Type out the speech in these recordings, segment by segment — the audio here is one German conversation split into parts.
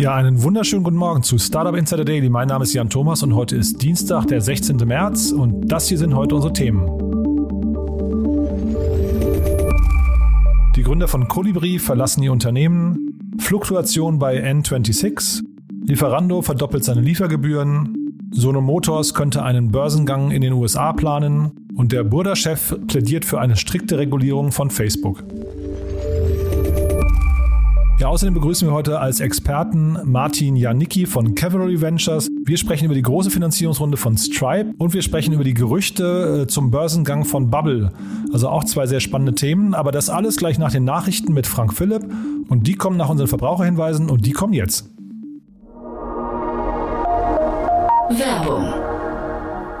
Ja, einen wunderschönen guten Morgen zu Startup Insider Daily. Mein Name ist Jan Thomas und heute ist Dienstag, der 16. März und das hier sind heute unsere Themen. Die Gründer von Colibri verlassen ihr Unternehmen, Fluktuation bei N26, Lieferando verdoppelt seine Liefergebühren, Sono Motors könnte einen Börsengang in den USA planen und der Burda-Chef plädiert für eine strikte Regulierung von Facebook. Ja, außerdem begrüßen wir heute als Experten Martin Janicki von Cavalry Ventures. Wir sprechen über die große Finanzierungsrunde von Stripe und wir sprechen über die Gerüchte äh, zum Börsengang von Bubble. Also auch zwei sehr spannende Themen, aber das alles gleich nach den Nachrichten mit Frank Philipp und die kommen nach unseren Verbraucherhinweisen und die kommen jetzt. Werbung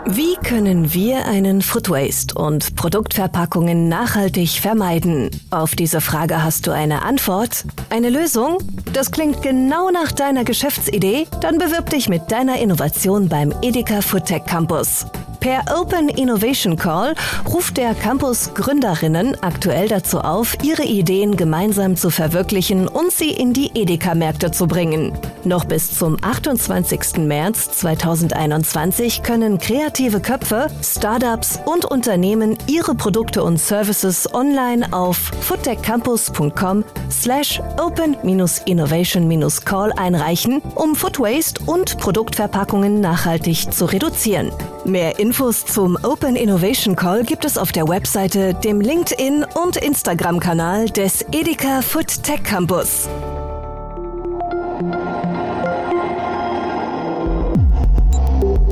wie können wir einen Food Waste und Produktverpackungen nachhaltig vermeiden? Auf diese Frage hast du eine Antwort? Eine Lösung? Das klingt genau nach deiner Geschäftsidee? Dann bewirb dich mit deiner Innovation beim Edeka Foodtech Campus. Per Open Innovation Call ruft der Campus Gründerinnen aktuell dazu auf, ihre Ideen gemeinsam zu verwirklichen und sie in die Edeka-Märkte zu bringen. Noch bis zum 28. März 2021 können kreative Köpfe, Startups und Unternehmen ihre Produkte und Services online auf foodtechcampus.com slash open-innovation-call einreichen, um Food Waste und Produktverpackungen nachhaltig zu reduzieren. Mehr Infos zum Open Innovation Call gibt es auf der Webseite, dem LinkedIn und Instagram-Kanal des Edeka Food Tech Campus.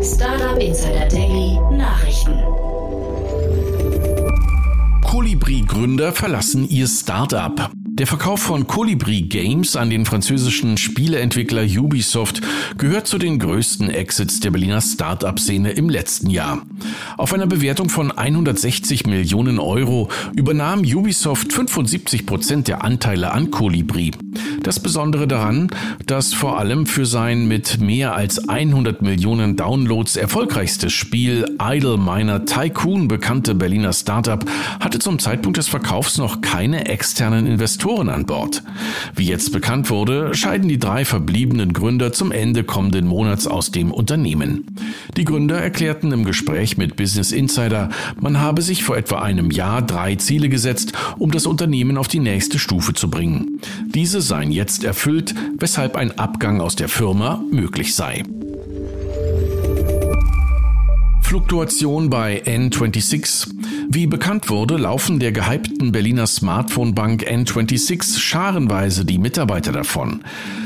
Startup Insider Daily Nachrichten. Colibri-Gründer verlassen ihr Startup. Der Verkauf von Colibri Games an den französischen Spieleentwickler Ubisoft gehört zu den größten Exits der Berliner Start-up-Szene im letzten Jahr. Auf einer Bewertung von 160 Millionen Euro übernahm Ubisoft 75 Prozent der Anteile an Colibri. Das Besondere daran, dass vor allem für sein mit mehr als 100 Millionen Downloads erfolgreichstes Spiel Idle Miner Tycoon bekannte Berliner Startup hatte zum Zeitpunkt des Verkaufs noch keine externen Investoren Investoren an Bord. Wie jetzt bekannt wurde, scheiden die drei verbliebenen Gründer zum Ende kommenden Monats aus dem Unternehmen. Die Gründer erklärten im Gespräch mit Business Insider, man habe sich vor etwa einem Jahr drei Ziele gesetzt, um das Unternehmen auf die nächste Stufe zu bringen. Diese seien jetzt erfüllt, weshalb ein Abgang aus der Firma möglich sei. Fluktuation bei N26. Wie bekannt wurde, laufen der gehypten Berliner Smartphone-Bank N26 scharenweise die Mitarbeiter davon.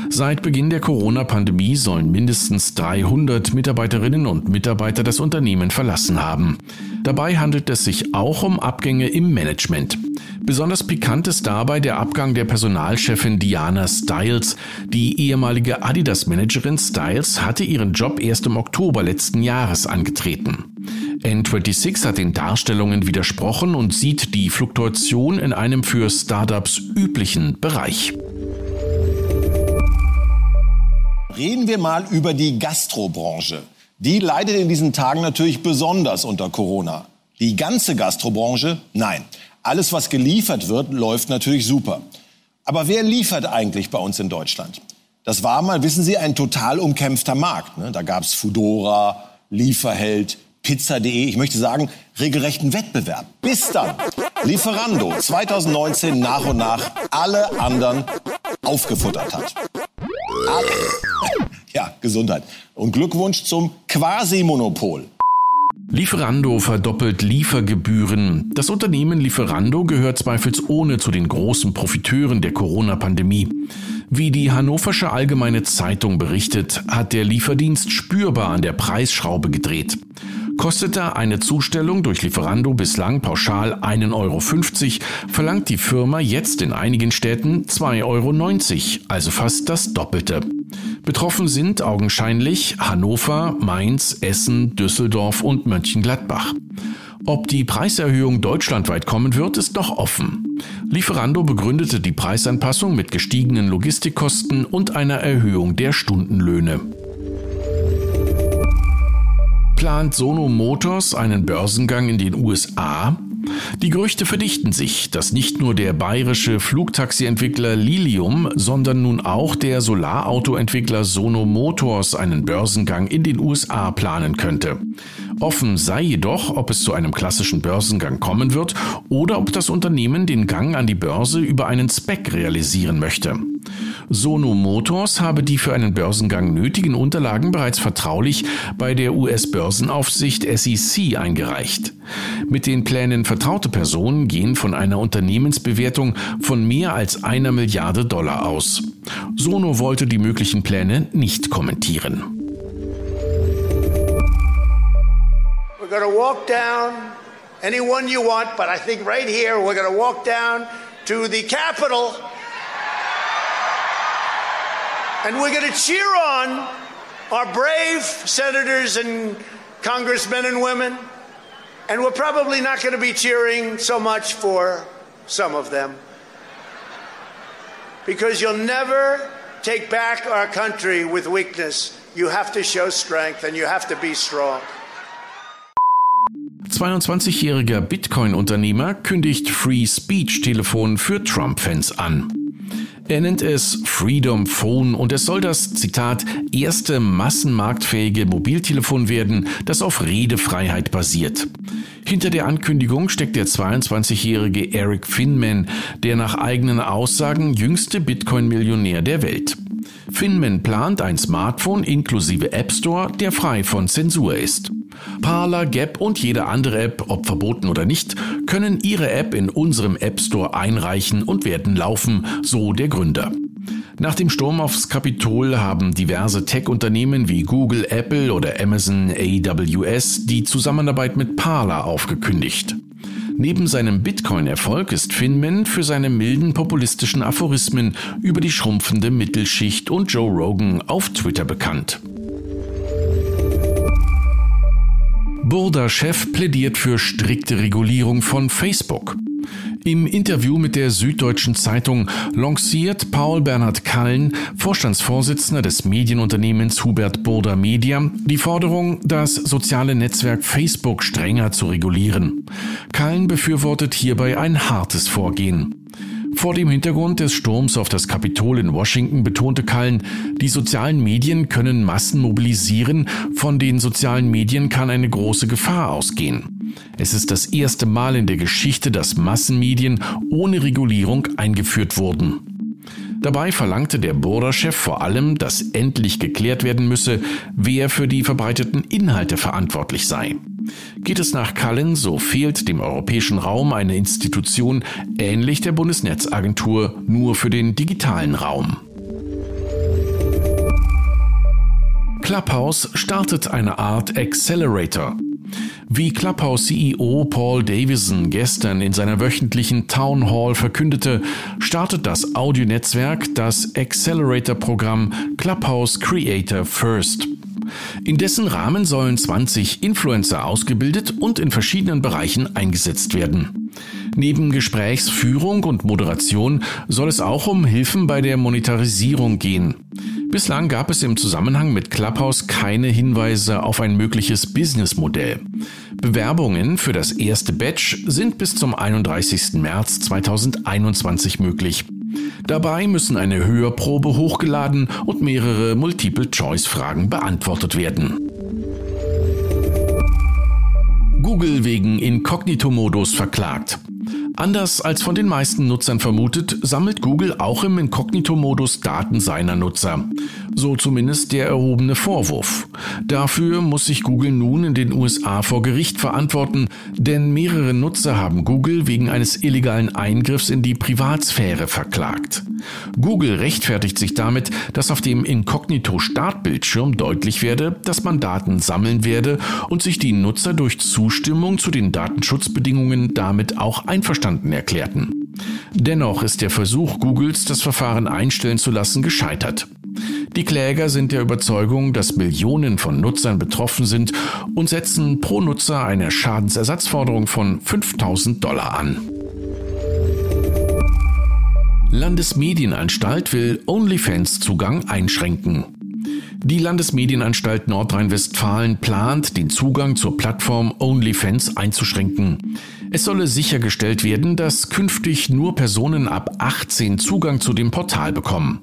Seit Beginn der Corona-Pandemie sollen mindestens 300 Mitarbeiterinnen und Mitarbeiter das Unternehmen verlassen haben. Dabei handelt es sich auch um Abgänge im Management. Besonders pikant ist dabei der Abgang der Personalchefin Diana Stiles. Die ehemalige Adidas-Managerin Stiles hatte ihren Job erst im Oktober letzten Jahres angetreten. N26 hat den Darstellungen widersprochen und sieht die Fluktuation in einem für Startups üblichen Bereich. Reden wir mal über die Gastrobranche. Die leidet in diesen Tagen natürlich besonders unter Corona. Die ganze Gastrobranche? Nein. Alles, was geliefert wird, läuft natürlich super. Aber wer liefert eigentlich bei uns in Deutschland? Das war mal, wissen Sie, ein total umkämpfter Markt. Ne? Da gab es Fudora, Lieferheld, Pizza.de, ich möchte sagen, regelrechten Wettbewerb. Bis dann Lieferando 2019 nach und nach alle anderen aufgefuttert hat. Ja, Gesundheit. Und Glückwunsch zum Quasi-Monopol. Lieferando verdoppelt Liefergebühren. Das Unternehmen Lieferando gehört zweifelsohne zu den großen Profiteuren der Corona-Pandemie. Wie die Hannoversche Allgemeine Zeitung berichtet, hat der Lieferdienst spürbar an der Preisschraube gedreht. Kostete eine Zustellung durch Lieferando bislang pauschal 1,50 Euro, verlangt die Firma jetzt in einigen Städten 2,90 Euro, also fast das Doppelte. Betroffen sind augenscheinlich Hannover, Mainz, Essen, Düsseldorf und Mönchengladbach. Ob die Preiserhöhung deutschlandweit kommen wird, ist noch offen. Lieferando begründete die Preisanpassung mit gestiegenen Logistikkosten und einer Erhöhung der Stundenlöhne. Plant Sono Motors einen Börsengang in den USA? Die Gerüchte verdichten sich, dass nicht nur der bayerische Flugtaxi-Entwickler Lilium, sondern nun auch der Solarauto-Entwickler Sono Motors einen Börsengang in den USA planen könnte. Offen sei jedoch, ob es zu einem klassischen Börsengang kommen wird oder ob das Unternehmen den Gang an die Börse über einen Spec realisieren möchte. Sono Motors habe die für einen Börsengang nötigen Unterlagen bereits vertraulich bei der US-Börsenaufsicht SEC eingereicht. Mit den Plänen vertraute Personen gehen von einer Unternehmensbewertung von mehr als einer Milliarde Dollar aus. Sono wollte die möglichen Pläne nicht kommentieren. We're to walk down anyone you want, but I think right here we're to walk down to the Capitol and we're going to cheer on our brave senators and congressmen and women. And we're probably not going to be cheering so much for some of them. Because you'll never take back our country with weakness. You have to show strength and you have to be strong. 22-jähriger Bitcoin-Unternehmer kündigt Free Speech-Telefon für Trump-Fans an. Er nennt es Freedom Phone und es soll das, Zitat, erste massenmarktfähige Mobiltelefon werden, das auf Redefreiheit basiert. Hinter der Ankündigung steckt der 22-jährige Eric Finman, der nach eigenen Aussagen jüngste Bitcoin-Millionär der Welt. Finman plant ein Smartphone inklusive App Store, der frei von Zensur ist. Parler, Gap und jede andere App, ob verboten oder nicht, können ihre App in unserem App Store einreichen und werden laufen, so der Gründer. Nach dem Sturm aufs Kapitol haben diverse Tech-Unternehmen wie Google, Apple oder Amazon AWS die Zusammenarbeit mit Parler aufgekündigt. Neben seinem Bitcoin-Erfolg ist Finman für seine milden populistischen Aphorismen über die schrumpfende Mittelschicht und Joe Rogan auf Twitter bekannt. Burda-Chef plädiert für strikte Regulierung von Facebook. Im Interview mit der Süddeutschen Zeitung lanciert Paul Bernhard Kallen, Vorstandsvorsitzender des Medienunternehmens Hubert Burda Media, die Forderung, das soziale Netzwerk Facebook strenger zu regulieren. Kallen befürwortet hierbei ein hartes Vorgehen. Vor dem Hintergrund des Sturms auf das Kapitol in Washington betonte Kallen, die sozialen Medien können Massen mobilisieren, von den sozialen Medien kann eine große Gefahr ausgehen. Es ist das erste Mal in der Geschichte, dass Massenmedien ohne Regulierung eingeführt wurden. Dabei verlangte der Bohrer-Chef vor allem, dass endlich geklärt werden müsse, wer für die verbreiteten Inhalte verantwortlich sei. Geht es nach Cullen, so fehlt dem europäischen Raum eine Institution ähnlich der Bundesnetzagentur nur für den digitalen Raum. Clubhouse startet eine Art Accelerator. Wie Clubhouse-CEO Paul Davison gestern in seiner wöchentlichen Town Hall verkündete, startet das Audionetzwerk das Accelerator-Programm Clubhouse Creator First. In dessen Rahmen sollen 20 Influencer ausgebildet und in verschiedenen Bereichen eingesetzt werden. Neben Gesprächsführung und Moderation soll es auch um Hilfen bei der Monetarisierung gehen. Bislang gab es im Zusammenhang mit Clubhouse keine Hinweise auf ein mögliches Businessmodell. Bewerbungen für das erste Batch sind bis zum 31. März 2021 möglich. Dabei müssen eine Hörprobe hochgeladen und mehrere Multiple-Choice-Fragen beantwortet werden. Google wegen Inkognito-Modus verklagt. Anders als von den meisten Nutzern vermutet, sammelt Google auch im Inkognito-Modus Daten seiner Nutzer. So zumindest der erhobene Vorwurf. Dafür muss sich Google nun in den USA vor Gericht verantworten, denn mehrere Nutzer haben Google wegen eines illegalen Eingriffs in die Privatsphäre verklagt. Google rechtfertigt sich damit, dass auf dem Inkognito-Startbildschirm deutlich werde, dass man Daten sammeln werde und sich die Nutzer durch Zustimmung zu den Datenschutzbedingungen damit auch einverstanden einverstanden erklärten. Dennoch ist der Versuch Googles, das Verfahren einstellen zu lassen, gescheitert. Die Kläger sind der Überzeugung, dass Millionen von Nutzern betroffen sind und setzen pro Nutzer eine Schadensersatzforderung von 5000 Dollar an. Landesmedienanstalt will OnlyFans-Zugang einschränken. Die Landesmedienanstalt Nordrhein-Westfalen plant, den Zugang zur Plattform OnlyFans einzuschränken. Es solle sichergestellt werden, dass künftig nur Personen ab 18 Zugang zu dem Portal bekommen.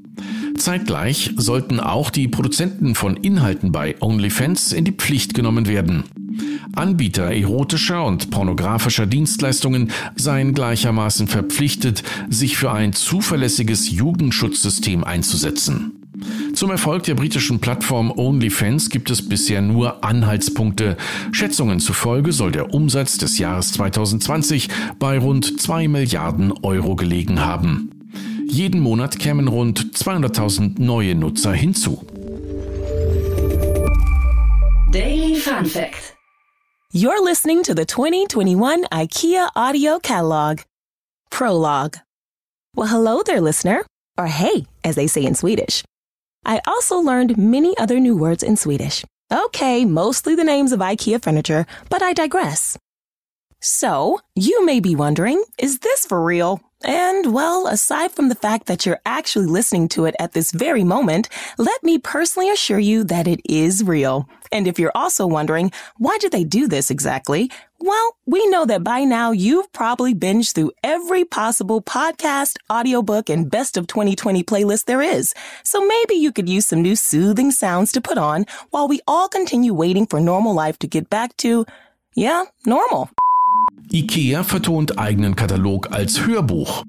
Zeitgleich sollten auch die Produzenten von Inhalten bei OnlyFans in die Pflicht genommen werden. Anbieter erotischer und pornografischer Dienstleistungen seien gleichermaßen verpflichtet, sich für ein zuverlässiges Jugendschutzsystem einzusetzen. Zum Erfolg der britischen Plattform OnlyFans gibt es bisher nur Anhaltspunkte. Schätzungen zufolge soll der Umsatz des Jahres 2020 bei rund 2 Milliarden Euro gelegen haben. Jeden Monat kämen rund 200.000 neue Nutzer hinzu. Daily Fun Fact. You're listening to the 2021 IKEA Audio Catalog. Prologue. Well, hello there, listener. Or hey, as they say in Swedish. I also learned many other new words in Swedish. Okay, mostly the names of IKEA furniture, but I digress. So, you may be wondering, is this for real? And well, aside from the fact that you're actually listening to it at this very moment, let me personally assure you that it is real. And if you're also wondering, why did they do this exactly? Well, we know that by now you've probably binged through every possible podcast, audiobook, and best of 2020 playlist there is. So maybe you could use some new soothing sounds to put on while we all continue waiting for normal life to get back to, yeah, normal. IKEA vertont eigenen Katalog als Hörbuch.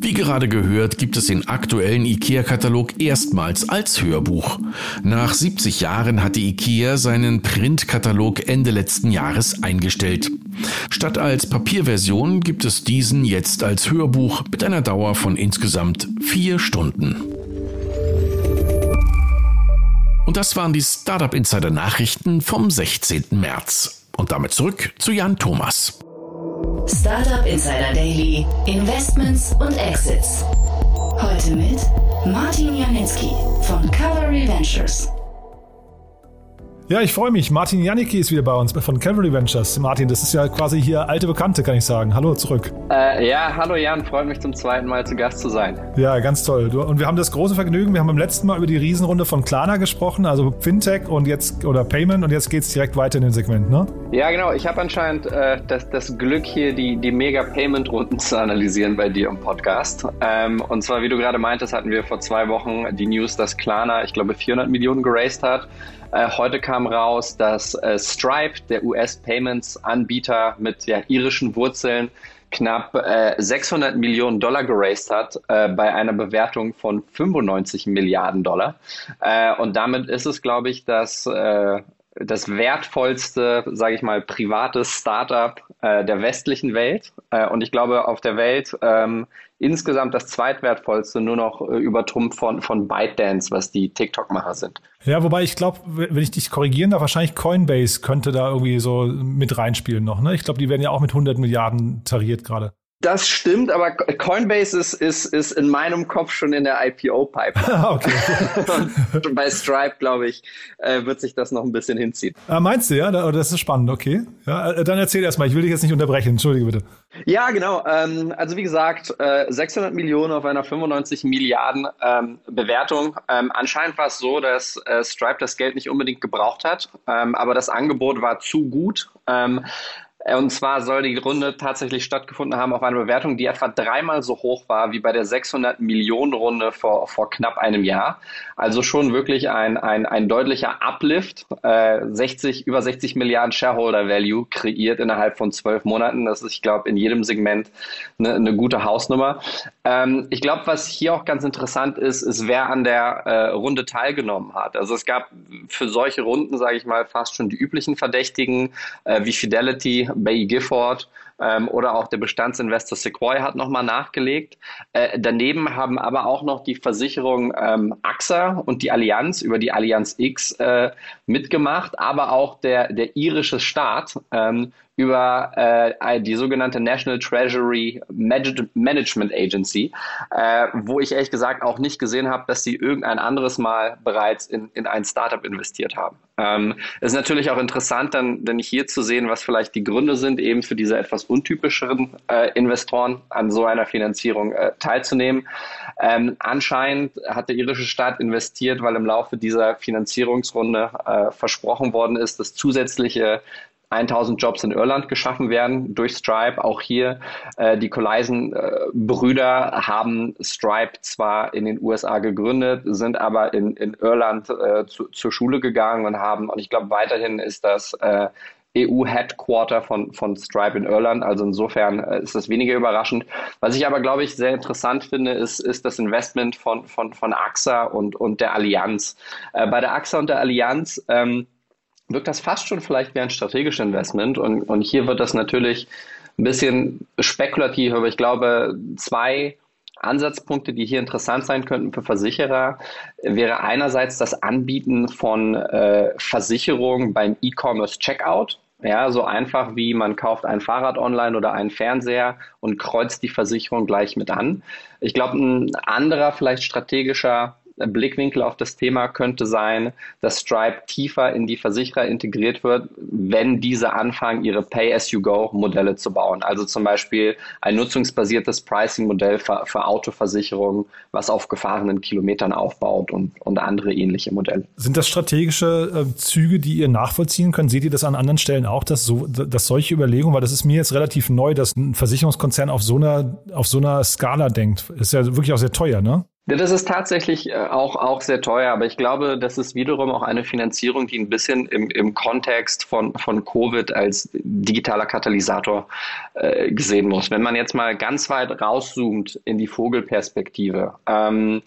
Wie gerade gehört, gibt es den aktuellen IKEA-Katalog erstmals als Hörbuch. Nach 70 Jahren hatte IKEA seinen Print-Katalog Ende letzten Jahres eingestellt. Statt als Papierversion gibt es diesen jetzt als Hörbuch mit einer Dauer von insgesamt vier Stunden. Und das waren die Startup Insider Nachrichten vom 16. März. Und damit zurück zu Jan Thomas. Startup Insider Daily, Investments und Exits. Heute mit Martin Janicki von Cavalry Ventures. Ja, ich freue mich. Martin Janicki ist wieder bei uns von Cavalry Ventures. Martin, das ist ja quasi hier alte Bekannte, kann ich sagen. Hallo zurück. Äh, ja, hallo Jan, freut mich zum zweiten Mal zu Gast zu sein. Ja, ganz toll. Und wir haben das große Vergnügen, wir haben beim letzten Mal über die Riesenrunde von Klarna gesprochen, also Fintech und jetzt oder Payment und jetzt geht es direkt weiter in den Segment, ne? Ja, genau. Ich habe anscheinend äh, das, das Glück hier, die, die Mega-Payment-Runden zu analysieren bei dir im Podcast. Ähm, und zwar, wie du gerade meintest, hatten wir vor zwei Wochen die News, dass Klarna, ich glaube, 400 Millionen geraced hat. Äh, heute kam raus, dass äh, Stripe, der US-Payments-Anbieter mit ja, irischen Wurzeln, knapp äh, 600 Millionen Dollar geraced hat äh, bei einer Bewertung von 95 Milliarden Dollar. Äh, und damit ist es, glaube ich, das, äh, das wertvollste, sage ich mal, private Startup äh, der westlichen Welt. Und ich glaube, auf der Welt ähm, insgesamt das zweitwertvollste, nur noch äh, übertrumpft von, von ByteDance, was die TikTok-Macher sind. Ja, wobei ich glaube, wenn ich dich korrigieren darf, wahrscheinlich Coinbase könnte da irgendwie so mit reinspielen noch. Ne? Ich glaube, die werden ja auch mit 100 Milliarden tariert gerade. Das stimmt, aber Coinbase ist, ist, ist in meinem Kopf schon in der IPO-Pipeline. okay. Und bei Stripe, glaube ich, äh, wird sich das noch ein bisschen hinziehen. Ah, meinst du, ja? Das ist spannend, okay. Ja, äh, dann erzähl erst mal, ich will dich jetzt nicht unterbrechen, entschuldige bitte. Ja, genau. Ähm, also wie gesagt, 600 Millionen auf einer 95 Milliarden ähm, Bewertung. Ähm, anscheinend war es so, dass Stripe das Geld nicht unbedingt gebraucht hat, aber das Angebot war zu gut. Und zwar soll die Runde tatsächlich stattgefunden haben auf eine Bewertung, die etwa dreimal so hoch war wie bei der 600 Millionen Runde vor, vor knapp einem Jahr. Also schon wirklich ein, ein, ein deutlicher Uplift. Äh, 60, über 60 Milliarden Shareholder Value kreiert innerhalb von zwölf Monaten. Das ist, ich glaube, in jedem Segment eine, eine gute Hausnummer. Ähm, ich glaube, was hier auch ganz interessant ist, ist, wer an der äh, Runde teilgenommen hat. Also es gab für solche Runden, sage ich mal, fast schon die üblichen Verdächtigen äh, wie Fidelity, Bay Gifford ähm, oder auch der Bestandsinvestor Sequoia hat nochmal nachgelegt. Äh, daneben haben aber auch noch die Versicherung ähm, AXA und die Allianz über die Allianz X äh, mitgemacht, aber auch der, der irische Staat ähm, über äh, die sogenannte National Treasury Management Agency, äh, wo ich ehrlich gesagt auch nicht gesehen habe, dass sie irgendein anderes Mal bereits in, in ein Startup investiert haben. Ähm, ist natürlich auch interessant, dann, dann hier zu sehen, was vielleicht die Gründe sind, eben für diese etwas untypischeren äh, Investoren an so einer Finanzierung äh, teilzunehmen. Ähm, anscheinend hat der irische Staat investiert, weil im Laufe dieser Finanzierungsrunde äh, versprochen worden ist, dass zusätzliche 1000 Jobs in Irland geschaffen werden durch Stripe. Auch hier äh, die Coleisen-Brüder äh, haben Stripe zwar in den USA gegründet, sind aber in, in Irland äh, zu, zur Schule gegangen und haben, und ich glaube weiterhin ist das äh, EU-Headquarter von, von Stripe in Irland. Also insofern äh, ist das weniger überraschend. Was ich aber, glaube ich, sehr interessant finde, ist, ist das Investment von, von, von AXA und, und der Allianz. Äh, bei der AXA und der Allianz ähm, wirkt das fast schon vielleicht wie ein strategisches Investment. Und, und hier wird das natürlich ein bisschen spekulativ, aber ich glaube, zwei Ansatzpunkte, die hier interessant sein könnten für Versicherer, wäre einerseits das Anbieten von äh, Versicherungen beim E-Commerce Checkout. Ja, so einfach wie man kauft ein Fahrrad online oder einen Fernseher und kreuzt die Versicherung gleich mit an. Ich glaube, ein anderer, vielleicht strategischer Blickwinkel auf das Thema könnte sein, dass Stripe tiefer in die Versicherer integriert wird, wenn diese anfangen, ihre Pay-as-you-go-Modelle zu bauen. Also zum Beispiel ein nutzungsbasiertes Pricing-Modell für, für Autoversicherungen, was auf gefahrenen Kilometern aufbaut und, und andere ähnliche Modelle. Sind das strategische äh, Züge, die ihr nachvollziehen könnt? Seht ihr das an anderen Stellen auch, dass, so, dass solche Überlegungen, weil das ist mir jetzt relativ neu, dass ein Versicherungskonzern auf so einer, auf so einer Skala denkt. Ist ja wirklich auch sehr teuer, ne? Das ist tatsächlich äh, auch, auch sehr teuer, aber ich glaube, das ist wiederum auch eine Finanzierung, die ein bisschen im, im Kontext von, von Covid als digitaler Katalysator äh, gesehen muss. Wenn man jetzt mal ganz weit rauszoomt in die Vogelperspektive. Ähm,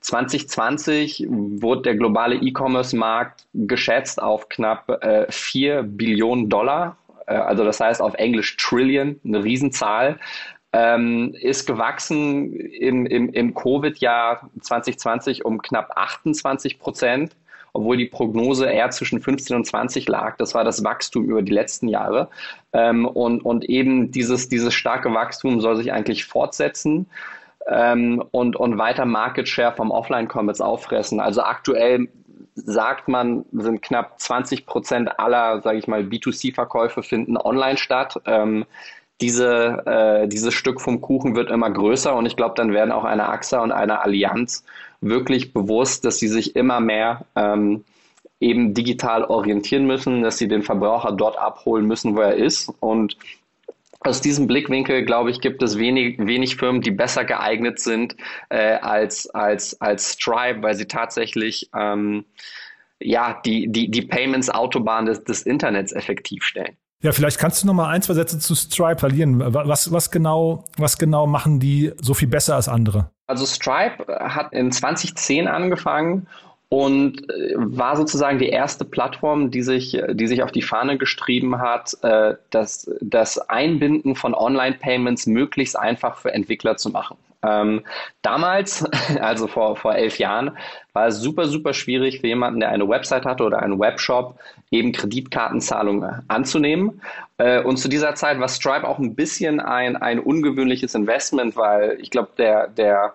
2020 wurde der globale E-Commerce-Markt geschätzt auf knapp äh, 4 Billionen Dollar. Äh, also das heißt auf Englisch Trillion, eine Riesenzahl ähm, ist gewachsen im, im, im Covid-Jahr 2020 um knapp 28 Prozent, obwohl die Prognose eher zwischen 15 und 20 lag. Das war das Wachstum über die letzten Jahre. Ähm, und, und eben dieses, dieses starke Wachstum soll sich eigentlich fortsetzen. Ähm, und, und weiter Market Share vom Offline-Commerce auffressen. Also aktuell sagt man, sind knapp 20 Prozent aller, sage ich mal, B2C-Verkäufe finden online statt. Diese, äh, dieses Stück vom Kuchen wird immer größer und ich glaube, dann werden auch eine AXA und eine Allianz wirklich bewusst, dass sie sich immer mehr ähm, eben digital orientieren müssen, dass sie den Verbraucher dort abholen müssen, wo er ist. Und aus diesem Blickwinkel, glaube ich, gibt es wenig, wenig Firmen, die besser geeignet sind äh, als, als, als Stripe, weil sie tatsächlich ähm, ja, die, die, die Payments-Autobahn des, des Internets effektiv stellen. Ja, vielleicht kannst du noch mal ein, zwei Sätze zu Stripe verlieren. Was, was, genau, was genau machen die so viel besser als andere? Also Stripe hat in 2010 angefangen und äh, war sozusagen die erste Plattform, die sich, die sich auf die Fahne gestrieben hat, äh, das, das Einbinden von Online-Payments möglichst einfach für Entwickler zu machen. Ähm, damals, also vor, vor elf Jahren, war es super, super schwierig für jemanden, der eine Website hatte oder einen Webshop, eben Kreditkartenzahlungen anzunehmen. Äh, und zu dieser Zeit war Stripe auch ein bisschen ein, ein ungewöhnliches Investment, weil ich glaube, der, der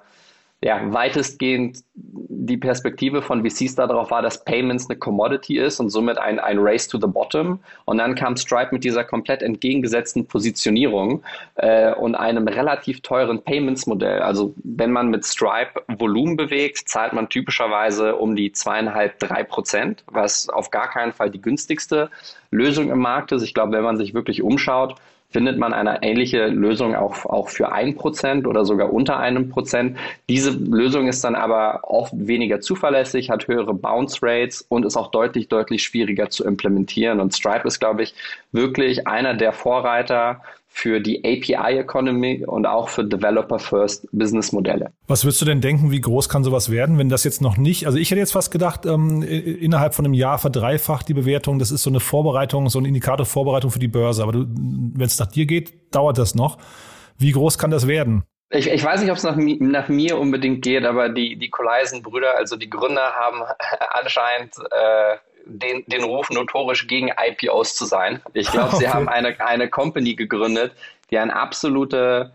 ja, weitestgehend die Perspektive von VCs darauf war, dass Payments eine Commodity ist und somit ein, ein Race to the Bottom. Und dann kam Stripe mit dieser komplett entgegengesetzten Positionierung äh, und einem relativ teuren Payments-Modell. Also wenn man mit Stripe Volumen bewegt, zahlt man typischerweise um die zweieinhalb, drei Prozent, was auf gar keinen Fall die günstigste Lösung im Markt ist. Ich glaube, wenn man sich wirklich umschaut, findet man eine ähnliche Lösung auch, auch für ein Prozent oder sogar unter einem Prozent. Diese Lösung ist dann aber oft weniger zuverlässig, hat höhere Bounce Rates und ist auch deutlich, deutlich schwieriger zu implementieren. Und Stripe ist, glaube ich, wirklich einer der Vorreiter für die API-Economy und auch für Developer-First-Business-Modelle. Was würdest du denn denken, wie groß kann sowas werden, wenn das jetzt noch nicht, also ich hätte jetzt fast gedacht, ähm, innerhalb von einem Jahr verdreifacht die Bewertung, das ist so eine Vorbereitung, so ein Indikator Vorbereitung für die Börse, aber wenn es nach dir geht, dauert das noch. Wie groß kann das werden? Ich, ich weiß nicht, ob es nach, nach, mir unbedingt geht, aber die, die Coleisen-Brüder, also die Gründer, haben anscheinend äh, den, den Ruf, notorisch gegen IPOs zu sein. Ich glaube, okay. sie haben eine, eine Company gegründet, die eine absolute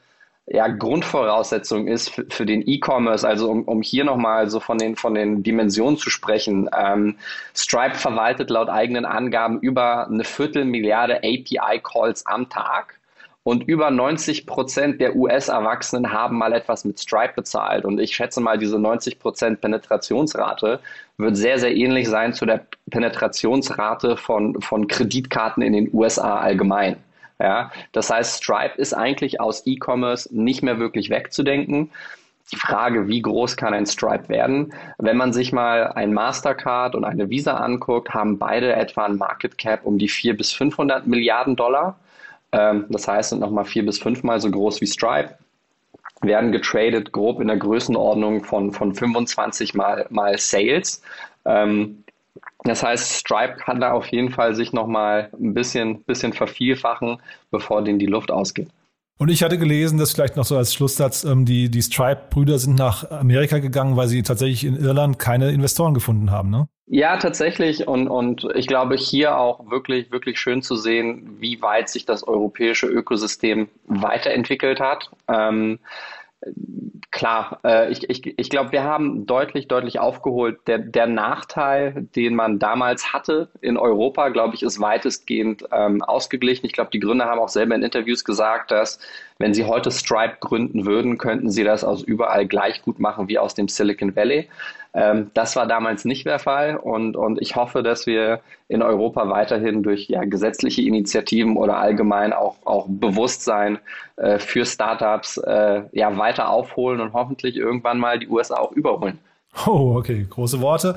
ja, Grundvoraussetzung ist für, für den E-Commerce, also um, um hier nochmal so von den, von den Dimensionen zu sprechen. Ähm, Stripe verwaltet laut eigenen Angaben über eine Viertelmilliarde API-Calls am Tag und über 90 Prozent der US-Erwachsenen haben mal etwas mit Stripe bezahlt. Und ich schätze mal, diese 90 Prozent Penetrationsrate wird sehr, sehr ähnlich sein zu der Penetrationsrate von, von Kreditkarten in den USA allgemein. Ja, das heißt, Stripe ist eigentlich aus E-Commerce nicht mehr wirklich wegzudenken. Die Frage, wie groß kann ein Stripe werden? Wenn man sich mal ein Mastercard und eine Visa anguckt, haben beide etwa ein Market Cap um die 400 bis 500 Milliarden Dollar. Ähm, das heißt, sind nochmal vier bis fünfmal so groß wie Stripe. Werden getradet grob in der Größenordnung von, von 25 mal, mal Sales. Ähm, das heißt, Stripe kann da auf jeden Fall sich nochmal ein bisschen, bisschen vervielfachen, bevor denen die Luft ausgeht. Und ich hatte gelesen, dass vielleicht noch so als Schlusssatz, ähm, die, die Stripe-Brüder sind nach Amerika gegangen, weil sie tatsächlich in Irland keine Investoren gefunden haben, ne? Ja, tatsächlich. Und, und ich glaube, hier auch wirklich, wirklich schön zu sehen, wie weit sich das europäische Ökosystem weiterentwickelt hat. Ähm, klar, äh, ich, ich, ich glaube, wir haben deutlich, deutlich aufgeholt. Der, der Nachteil, den man damals hatte in Europa, glaube ich, ist weitestgehend ähm, ausgeglichen. Ich glaube, die Gründer haben auch selber in Interviews gesagt, dass wenn sie heute Stripe gründen würden, könnten sie das aus überall gleich gut machen wie aus dem Silicon Valley. Ähm, das war damals nicht der Fall und, und ich hoffe, dass wir in Europa weiterhin durch ja, gesetzliche Initiativen oder allgemein auch, auch Bewusstsein äh, für Startups äh, ja, weiter aufholen und hoffentlich irgendwann mal die USA auch überholen. Oh, okay, große Worte.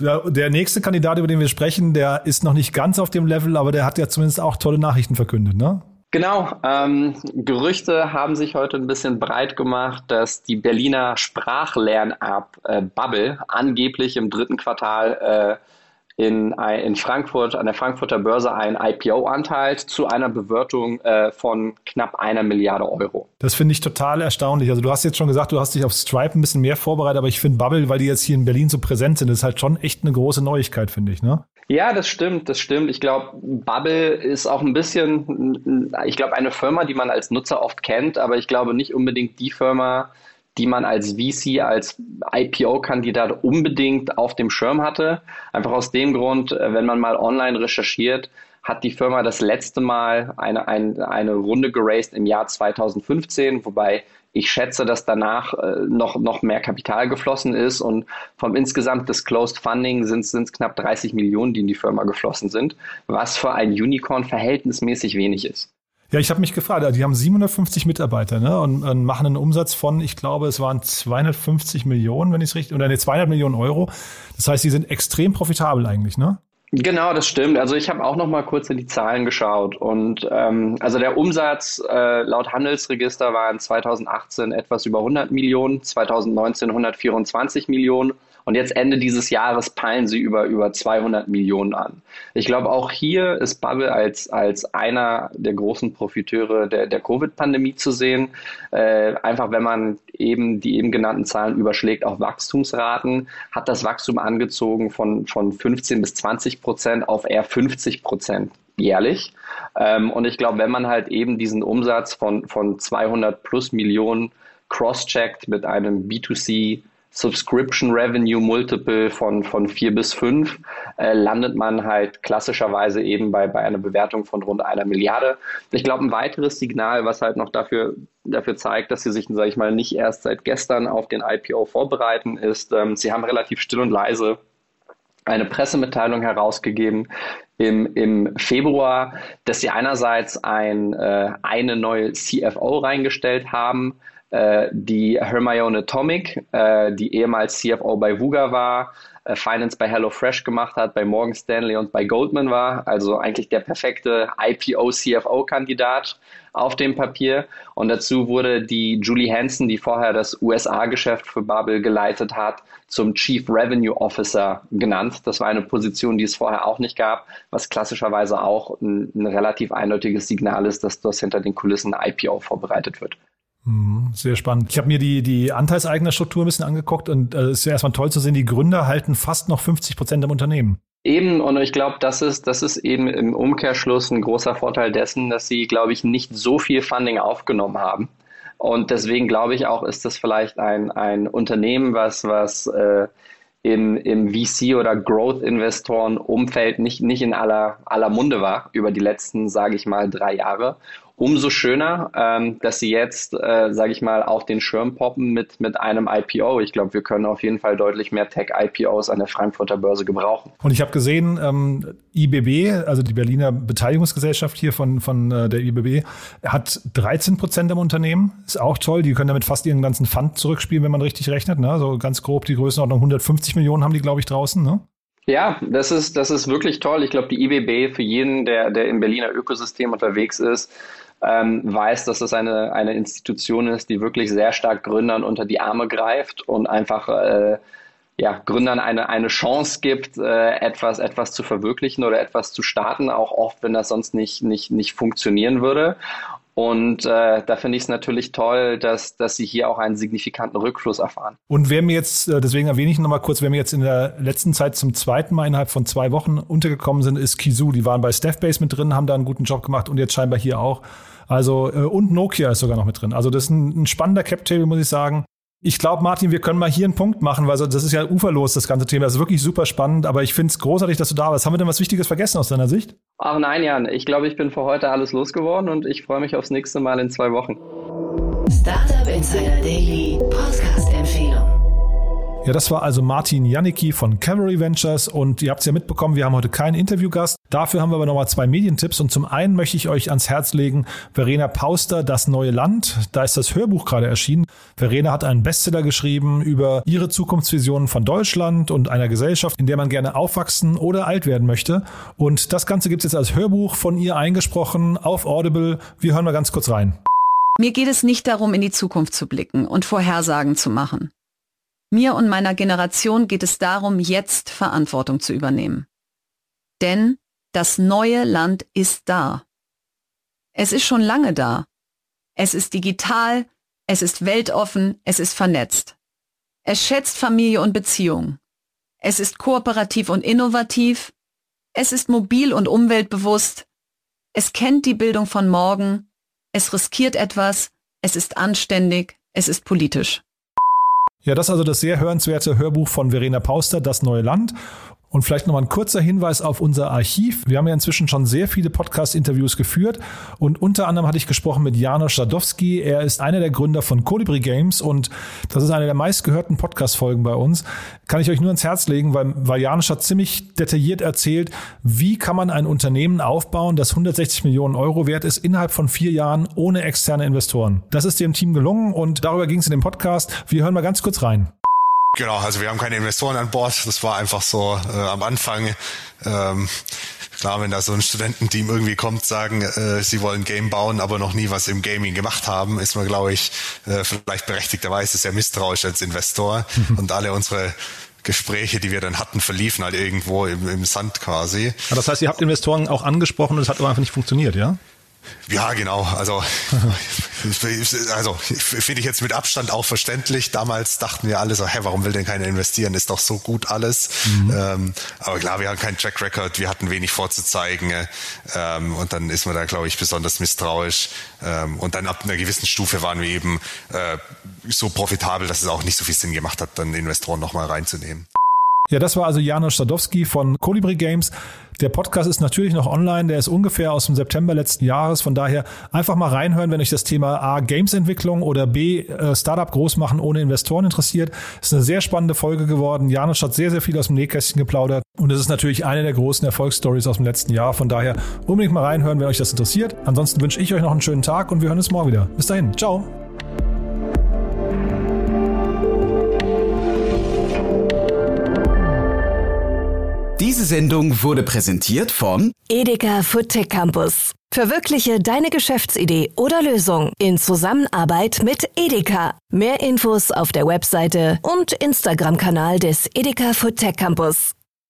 Der, der, nächste Kandidat, über den wir sprechen, der ist noch nicht ganz auf dem Level, aber der hat ja zumindest auch tolle Nachrichten verkündet, ne? Genau, ähm, Gerüchte haben sich heute ein bisschen breit gemacht, dass die Berliner Sprachlern-App äh, Bubble angeblich im dritten Quartal äh, in, in Frankfurt, an der Frankfurter Börse ein IPO anteilt zu einer Bewertung äh, von knapp einer Milliarde Euro. Das finde ich total erstaunlich. Also du hast jetzt schon gesagt, du hast dich auf Stripe ein bisschen mehr vorbereitet, aber ich finde Bubble, weil die jetzt hier in Berlin so präsent sind, ist halt schon echt eine große Neuigkeit, finde ich, ne? Ja, das stimmt, das stimmt. Ich glaube, Bubble ist auch ein bisschen, ich glaube, eine Firma, die man als Nutzer oft kennt, aber ich glaube nicht unbedingt die Firma, die man als VC, als IPO-Kandidat unbedingt auf dem Schirm hatte. Einfach aus dem Grund, äh, wenn man mal online recherchiert, hat die Firma das letzte Mal eine, eine, eine Runde geraced im Jahr 2015, wobei ich schätze, dass danach äh, noch, noch mehr Kapital geflossen ist und vom insgesamt Disclosed Funding sind es knapp 30 Millionen, die in die Firma geflossen sind, was für ein Unicorn verhältnismäßig wenig ist. Ja, ich habe mich gefragt, die haben 750 Mitarbeiter ne, und, und, machen einen Umsatz von, ich glaube, es waren 250 Millionen, wenn ich es richtig, oder ne, 200 Millionen Euro. Das heißt, die sind extrem profitabel eigentlich, ne? Genau, das stimmt. Also ich habe auch noch mal kurz in die Zahlen geschaut und ähm, also der Umsatz äh, laut Handelsregister war in 2018 etwas über 100 Millionen, 2019 124 Millionen und jetzt Ende dieses Jahres peilen sie über, über 200 Millionen an. Ich glaube, auch hier ist Bubble als, als einer der großen Profiteure der, der Covid-Pandemie zu sehen. Äh, einfach, wenn man eben die eben genannten Zahlen überschlägt auf Wachstumsraten, hat das Wachstum angezogen von, von 15 bis 20 Prozent auf eher 50 Prozent jährlich. Ähm, und ich glaube, wenn man halt eben diesen Umsatz von, von 200 plus Millionen cross-checkt mit einem B2C Subscription Revenue Multiple von, von vier bis fünf, äh, landet man halt klassischerweise eben bei, bei einer Bewertung von rund einer Milliarde. Ich glaube, ein weiteres Signal, was halt noch dafür, dafür zeigt, dass sie sich, sage ich mal, nicht erst seit gestern auf den IPO vorbereiten, ist, ähm, sie haben relativ still und leise eine Pressemitteilung herausgegeben im, im Februar, dass sie einerseits ein, äh, eine neue CFO reingestellt haben, die Hermione Tomic, äh, die ehemals CFO bei Vuga war, äh, Finance bei HelloFresh gemacht hat, bei Morgan Stanley und bei Goldman war, also eigentlich der perfekte IPO-CFO-Kandidat auf dem Papier. Und dazu wurde die Julie Hansen, die vorher das USA-Geschäft für Bubble geleitet hat, zum Chief Revenue Officer genannt. Das war eine Position, die es vorher auch nicht gab, was klassischerweise auch ein, ein relativ eindeutiges Signal ist, dass das hinter den Kulissen IPO vorbereitet wird. Mhm, sehr spannend. Ich habe mir die, die Anteilseignerstruktur ein bisschen angeguckt und äh, es äh, ist ja erstmal toll zu sehen, die Gründer halten fast noch 50 Prozent im Unternehmen. Eben, und ich glaube, das ist, das ist eben im Umkehrschluss ein großer Vorteil dessen, dass sie, glaube ich, nicht so viel Funding aufgenommen haben. Und deswegen glaube ich auch, ist das vielleicht ein, ein Unternehmen, was, was äh, im, im VC- oder Growth-Investoren-Umfeld nicht, nicht in aller, aller Munde war über die letzten, sage ich mal, drei Jahre umso schöner, ähm, dass sie jetzt, äh, sage ich mal, auf den Schirm poppen mit, mit einem IPO. Ich glaube, wir können auf jeden Fall deutlich mehr Tech-IPOs an der Frankfurter Börse gebrauchen. Und ich habe gesehen, ähm, IBB, also die Berliner Beteiligungsgesellschaft hier von, von äh, der IBB, hat 13 Prozent im Unternehmen. Ist auch toll. Die können damit fast ihren ganzen Fund zurückspielen, wenn man richtig rechnet. Ne? So ganz grob die Größenordnung 150 Millionen haben die, glaube ich, draußen. Ne? Ja, das ist, das ist wirklich toll. Ich glaube, die IBB für jeden, der, der im Berliner Ökosystem unterwegs ist, ähm, weiß, dass es eine, eine Institution ist, die wirklich sehr stark Gründern unter die Arme greift und einfach äh, ja, Gründern eine, eine Chance gibt, äh, etwas, etwas zu verwirklichen oder etwas zu starten, auch oft, wenn das sonst nicht, nicht, nicht funktionieren würde. Und äh, da finde ich es natürlich toll, dass, dass sie hier auch einen signifikanten Rückfluss erfahren. Und wer mir jetzt, äh, deswegen erwähne ich nochmal kurz, wer mir jetzt in der letzten Zeit zum zweiten Mal innerhalb von zwei Wochen untergekommen sind, ist Kizu. Die waren bei Staffbase mit drin, haben da einen guten Job gemacht und jetzt scheinbar hier auch. Also, äh, und Nokia ist sogar noch mit drin. Also, das ist ein, ein spannender Cap-Table, muss ich sagen. Ich glaube, Martin, wir können mal hier einen Punkt machen, weil das ist ja uferlos, das ganze Thema. Das ist wirklich super spannend, aber ich finde es großartig, dass du da bist. Haben wir denn was Wichtiges vergessen aus deiner Sicht? Ach nein, Jan. Ich glaube, ich bin für heute alles losgeworden und ich freue mich aufs nächste Mal in zwei Wochen. Startup Insider Daily Podcast. Ja, das war also Martin Janicki von Cavalry Ventures und ihr habt es ja mitbekommen, wir haben heute keinen Interviewgast. Dafür haben wir aber nochmal zwei Medientipps und zum einen möchte ich euch ans Herz legen, Verena Pauster, Das neue Land. Da ist das Hörbuch gerade erschienen. Verena hat einen Bestseller geschrieben über ihre Zukunftsvisionen von Deutschland und einer Gesellschaft, in der man gerne aufwachsen oder alt werden möchte. Und das Ganze gibt es jetzt als Hörbuch von ihr eingesprochen auf Audible. Wir hören mal ganz kurz rein. Mir geht es nicht darum, in die Zukunft zu blicken und Vorhersagen zu machen. Mir und meiner Generation geht es darum, jetzt Verantwortung zu übernehmen. Denn das neue Land ist da. Es ist schon lange da. Es ist digital, es ist weltoffen, es ist vernetzt. Es schätzt Familie und Beziehung. Es ist kooperativ und innovativ. Es ist mobil und umweltbewusst. Es kennt die Bildung von morgen. Es riskiert etwas. Es ist anständig. Es ist politisch. Ja, das ist also das sehr hörenswerte Hörbuch von Verena Pauster, Das neue Land. Und vielleicht nochmal ein kurzer Hinweis auf unser Archiv. Wir haben ja inzwischen schon sehr viele Podcast-Interviews geführt und unter anderem hatte ich gesprochen mit Janusz Stadowski. Er ist einer der Gründer von Colibri Games und das ist eine der meistgehörten Podcast-Folgen bei uns. Kann ich euch nur ans Herz legen, weil, weil Janusz hat ziemlich detailliert erzählt, wie kann man ein Unternehmen aufbauen, das 160 Millionen Euro wert ist, innerhalb von vier Jahren ohne externe Investoren. Das ist dem Team gelungen und darüber ging es in dem Podcast. Wir hören mal ganz kurz rein. Genau, also wir haben keine Investoren an Bord. Das war einfach so äh, am Anfang. Ähm, klar, wenn da so ein Studententeam irgendwie kommt, sagen, äh, sie wollen Game bauen, aber noch nie was im Gaming gemacht haben, ist man, glaube ich, äh, vielleicht berechtigterweise sehr misstrauisch als Investor. Und alle unsere Gespräche, die wir dann hatten, verliefen halt irgendwo im, im Sand quasi. Das heißt, ihr habt Investoren auch angesprochen und es hat aber einfach nicht funktioniert, ja? Ja, genau. Also, also finde ich jetzt mit Abstand auch verständlich. Damals dachten wir alle so, hä, warum will denn keiner investieren? Ist doch so gut alles. Mhm. Ähm, aber klar, wir hatten keinen Track Record, wir hatten wenig vorzuzeigen. Ähm, und dann ist man da, glaube ich, besonders misstrauisch. Ähm, und dann ab einer gewissen Stufe waren wir eben äh, so profitabel, dass es auch nicht so viel Sinn gemacht hat, dann Investoren nochmal reinzunehmen. Ja, das war also Janusz Stadowski von Colibri Games. Der Podcast ist natürlich noch online, der ist ungefähr aus dem September letzten Jahres. Von daher einfach mal reinhören, wenn euch das Thema A, Games-Entwicklung oder B, äh, Startup groß machen ohne Investoren interessiert. Ist eine sehr spannende Folge geworden. Janusz hat sehr, sehr viel aus dem Nähkästchen geplaudert. Und es ist natürlich eine der großen Erfolgsstories aus dem letzten Jahr. Von daher unbedingt mal reinhören, wenn euch das interessiert. Ansonsten wünsche ich euch noch einen schönen Tag und wir hören uns morgen wieder. Bis dahin. Ciao. Diese Sendung wurde präsentiert von Edeka Food Tech Campus. Verwirkliche deine Geschäftsidee oder Lösung in Zusammenarbeit mit Edeka. Mehr Infos auf der Webseite und Instagram-Kanal des Edeka Food Tech Campus.